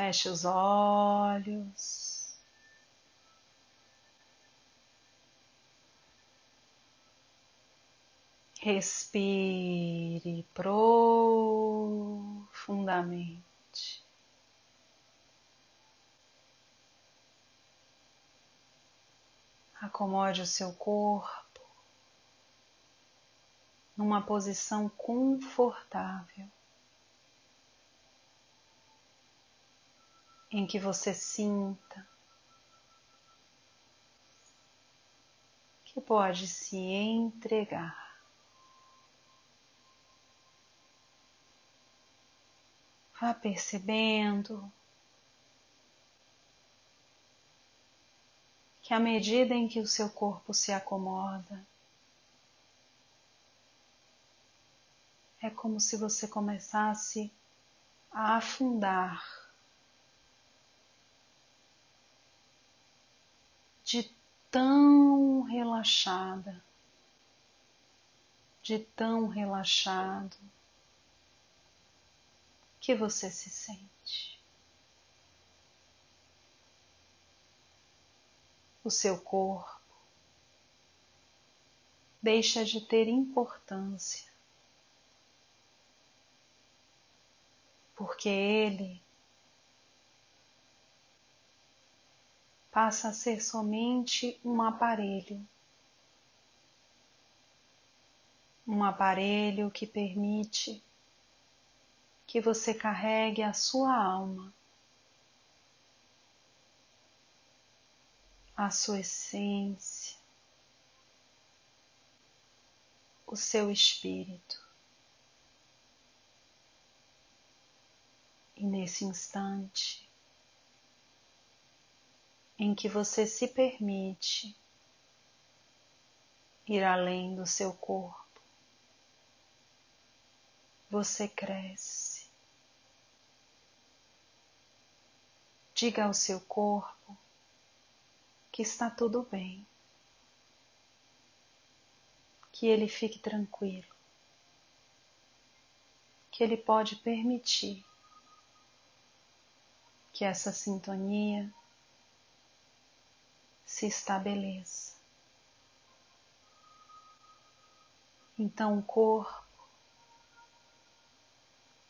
Feche os olhos. Respire profundamente. Acomode o seu corpo numa posição confortável. Em que você sinta que pode se entregar. Vá percebendo que à medida em que o seu corpo se acomoda, é como se você começasse a afundar de tão relaxada, de tão relaxado que você se sente. O seu corpo deixa de ter importância, porque ele passa a ser somente um aparelho. Um aparelho que permite que você carregue a sua alma, a sua essência, o seu espírito. E nesse instante, em que você se permite ir além do seu corpo, você cresce. Diga ao seu corpo que está tudo bem, que ele fique tranquilo, que ele pode permitir que essa sintonia se estabeleça. Então o corpo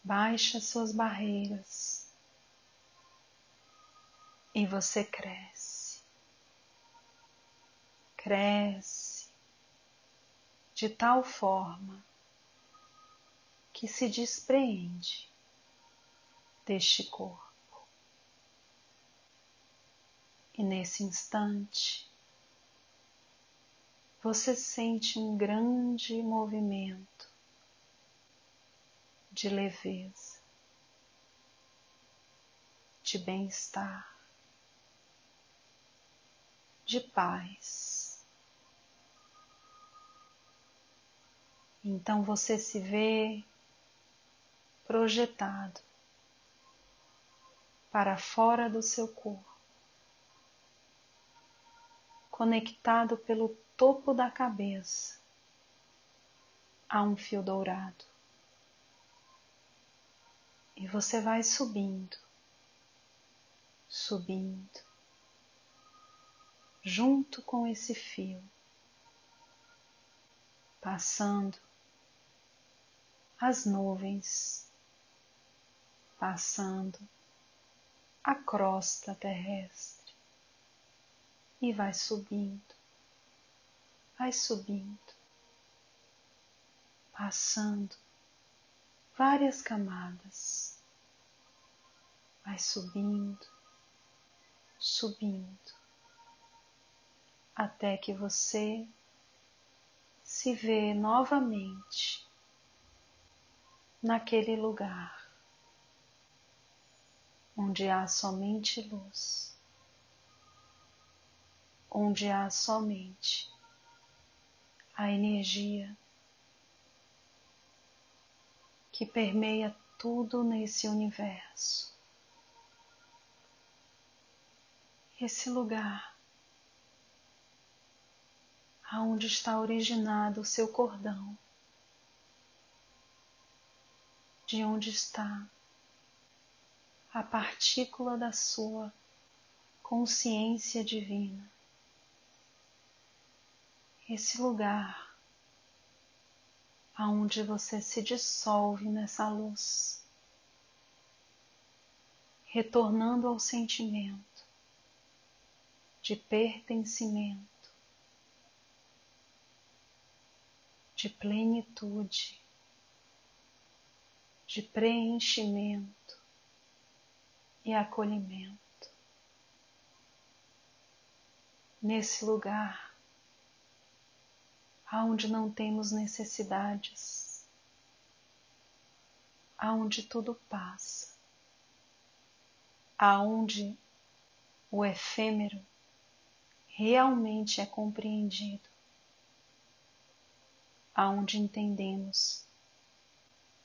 baixa suas barreiras e você cresce, cresce de tal forma que se despreende deste corpo. E nesse instante, você sente um grande movimento de leveza, de bem-estar, de paz. Então você se vê projetado para fora do seu corpo conectado pelo topo da cabeça a um fio dourado. E você vai subindo, subindo, junto com esse fio, passando as nuvens, passando a crosta terrestre e vai subindo, vai subindo, passando várias camadas, vai subindo, subindo, até que você se vê novamente naquele lugar onde há somente luz onde há somente a energia que permeia tudo nesse universo. Esse lugar aonde está originado o seu cordão, de onde está a partícula da sua consciência divina. Esse lugar aonde você se dissolve nessa luz, retornando ao sentimento de pertencimento, de plenitude, de preenchimento e acolhimento. Nesse lugar aonde não temos necessidades, aonde tudo passa, aonde o efêmero realmente é compreendido, aonde entendemos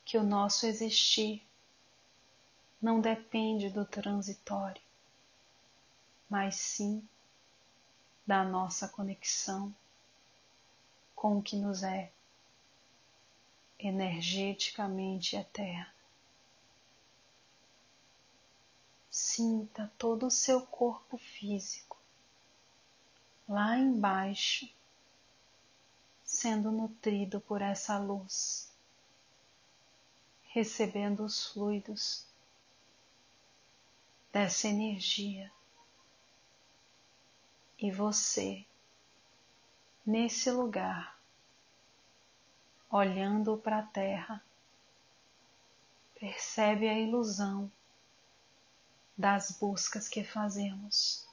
que o nosso existir não depende do transitório, mas sim da nossa conexão com o que nos é energeticamente eterno. Sinta todo o seu corpo físico lá embaixo sendo nutrido por essa luz, recebendo os fluidos dessa energia. E você, nesse lugar, olhando para a Terra, percebe a ilusão das buscas que fazemos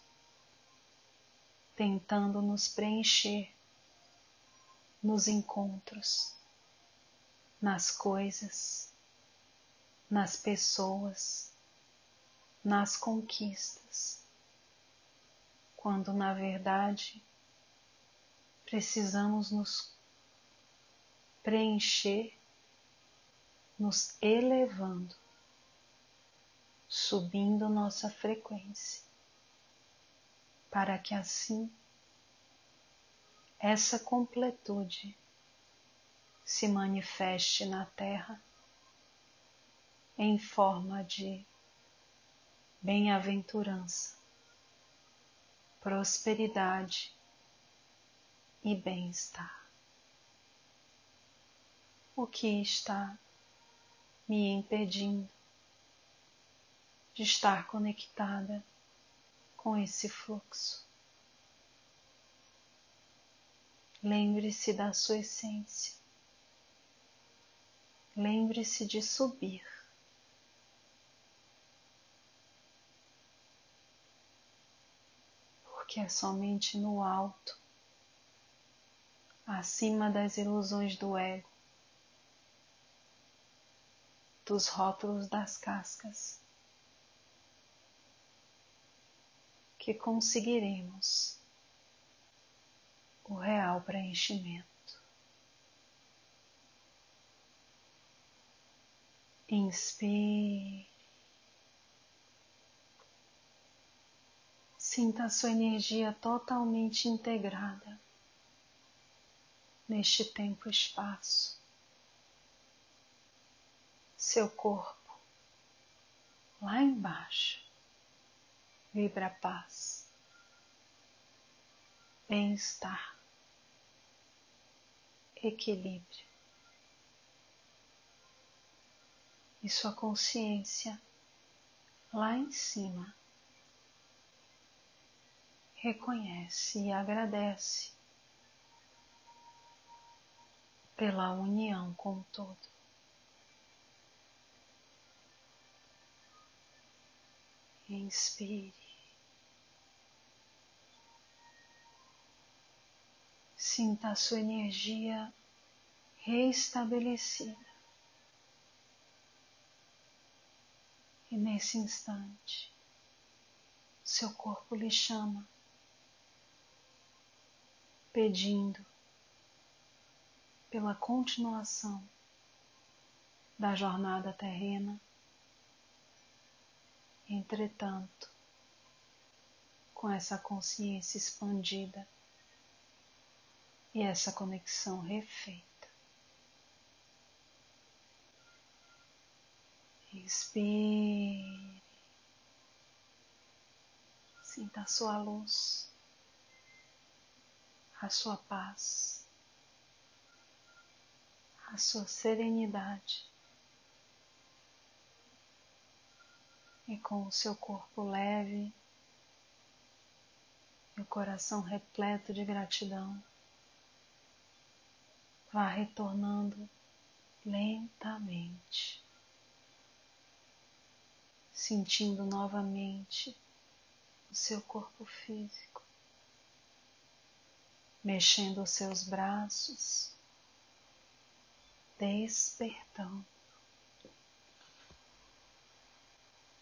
tentando nos preencher nos encontros, nas coisas, nas pessoas, nas conquistas, quando na verdade precisamos nos preencher, nos elevando, subindo nossa frequência para que assim essa completude se manifeste na Terra em forma de bem-aventurança, prosperidade e bem-estar. O que está me impedindo de estar conectada com esse fluxo. Lembre-se da sua essência. Lembre-se de subir. Porque é somente no alto, acima das ilusões do ego, dos rótulos das cascas, que conseguiremos o real preenchimento. Inspire. Sinta a sua energia totalmente integrada neste tempo e espaço. Seu corpo lá embaixo vibra paz, bem-estar, equilíbrio. E sua consciência lá em cima reconhece e agradece pela união com o todo. Inspire. Sinta a sua energia reestabelecida. E nesse instante, seu corpo lhe chama, pedindo pela continuação da jornada terrena. Entretanto, com essa consciência expandida, e essa conexão refeita. Inspire. Sinta a sua luz, a sua paz, a sua serenidade. E com o seu corpo leve e o coração repleto de gratidão, vá retornando lentamente, sentindo novamente o seu corpo físico, mexendo os seus braços, despertando.